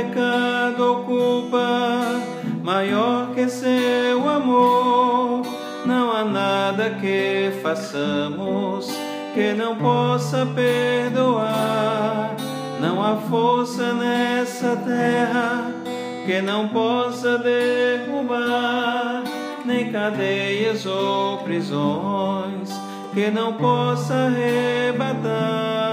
pecado ou culpa maior que seu amor. Não há nada que façamos que não possa perdoar. Não há força nessa terra que não possa derrubar, nem cadeias ou prisões que não possa arrebatar.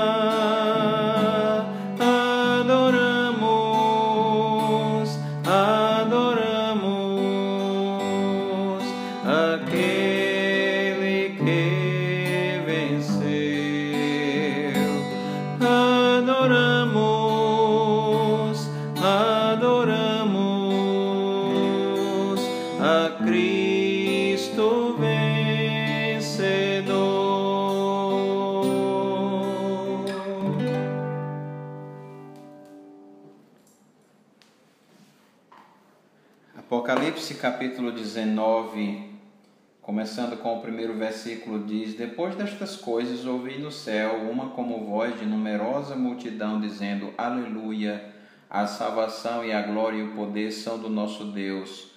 Cristo vencedor. Apocalipse capítulo 19, começando com o primeiro versículo, diz: Depois destas coisas ouvi no céu uma como voz de numerosa multidão dizendo: Aleluia! A salvação e a glória e o poder são do nosso Deus,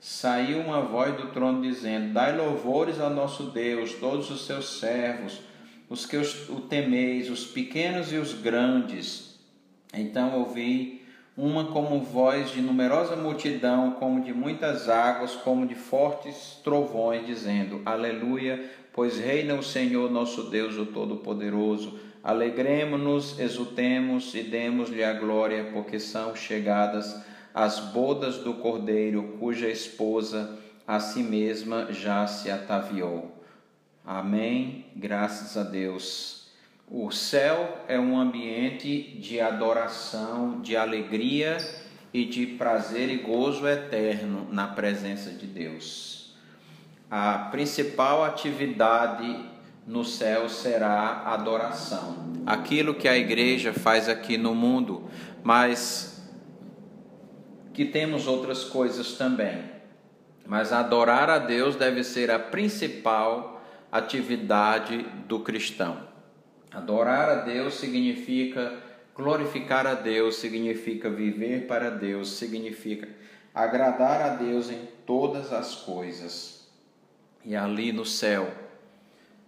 Saiu uma voz do trono dizendo: Dai louvores ao nosso Deus, todos os seus servos, os que o temeis, os pequenos e os grandes. Então ouvi uma como voz de numerosa multidão, como de muitas águas, como de fortes trovões, dizendo: Aleluia, pois reina o Senhor nosso Deus, o Todo-Poderoso. Alegremos-nos, exultemos e demos-lhe a glória, porque são chegadas as bodas do Cordeiro, cuja esposa a si mesma já se ataviou. Amém. Graças a Deus. O céu é um ambiente de adoração, de alegria e de prazer e gozo eterno na presença de Deus. A principal atividade no céu será adoração. Aquilo que a igreja faz aqui no mundo, mas que temos outras coisas também. Mas adorar a Deus deve ser a principal atividade do cristão. Adorar a Deus significa glorificar a Deus, significa viver para Deus, significa agradar a Deus em todas as coisas. E ali no céu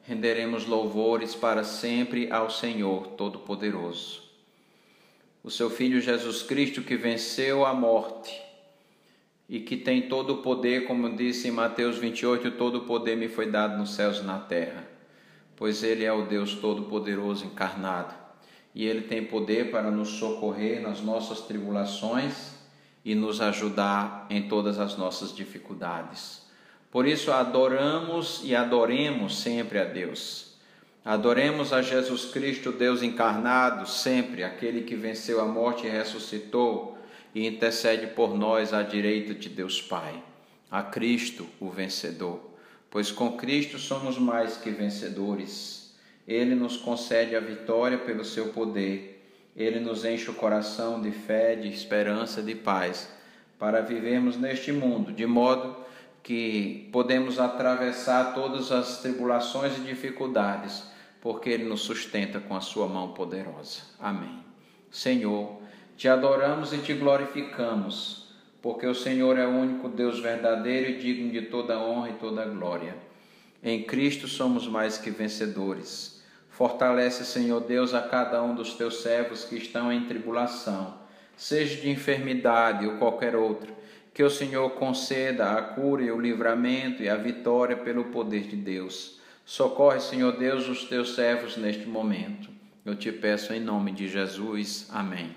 renderemos louvores para sempre ao Senhor Todo-Poderoso. O seu Filho Jesus Cristo que venceu a morte e que tem todo o poder, como disse em Mateus 28, todo o poder me foi dado nos céus e na terra, pois ele é o Deus todo-poderoso encarnado, e ele tem poder para nos socorrer nas nossas tribulações e nos ajudar em todas as nossas dificuldades. Por isso adoramos e adoremos sempre a Deus. Adoremos a Jesus Cristo, Deus encarnado, sempre, aquele que venceu a morte e ressuscitou e intercede por nós à direita de Deus Pai. A Cristo, o vencedor. Pois com Cristo somos mais que vencedores. Ele nos concede a vitória pelo seu poder. Ele nos enche o coração de fé, de esperança, de paz, para vivermos neste mundo, de modo que podemos atravessar todas as tribulações e dificuldades, porque Ele nos sustenta com a Sua mão poderosa. Amém. Senhor, te adoramos e te glorificamos, porque o Senhor é o único Deus verdadeiro e digno de toda honra e toda glória. Em Cristo somos mais que vencedores. Fortalece, Senhor Deus, a cada um dos teus servos que estão em tribulação, seja de enfermidade ou qualquer outra que o Senhor conceda a cura e o livramento e a vitória pelo poder de Deus. Socorre, Senhor Deus, os teus servos neste momento. Eu te peço em nome de Jesus. Amém.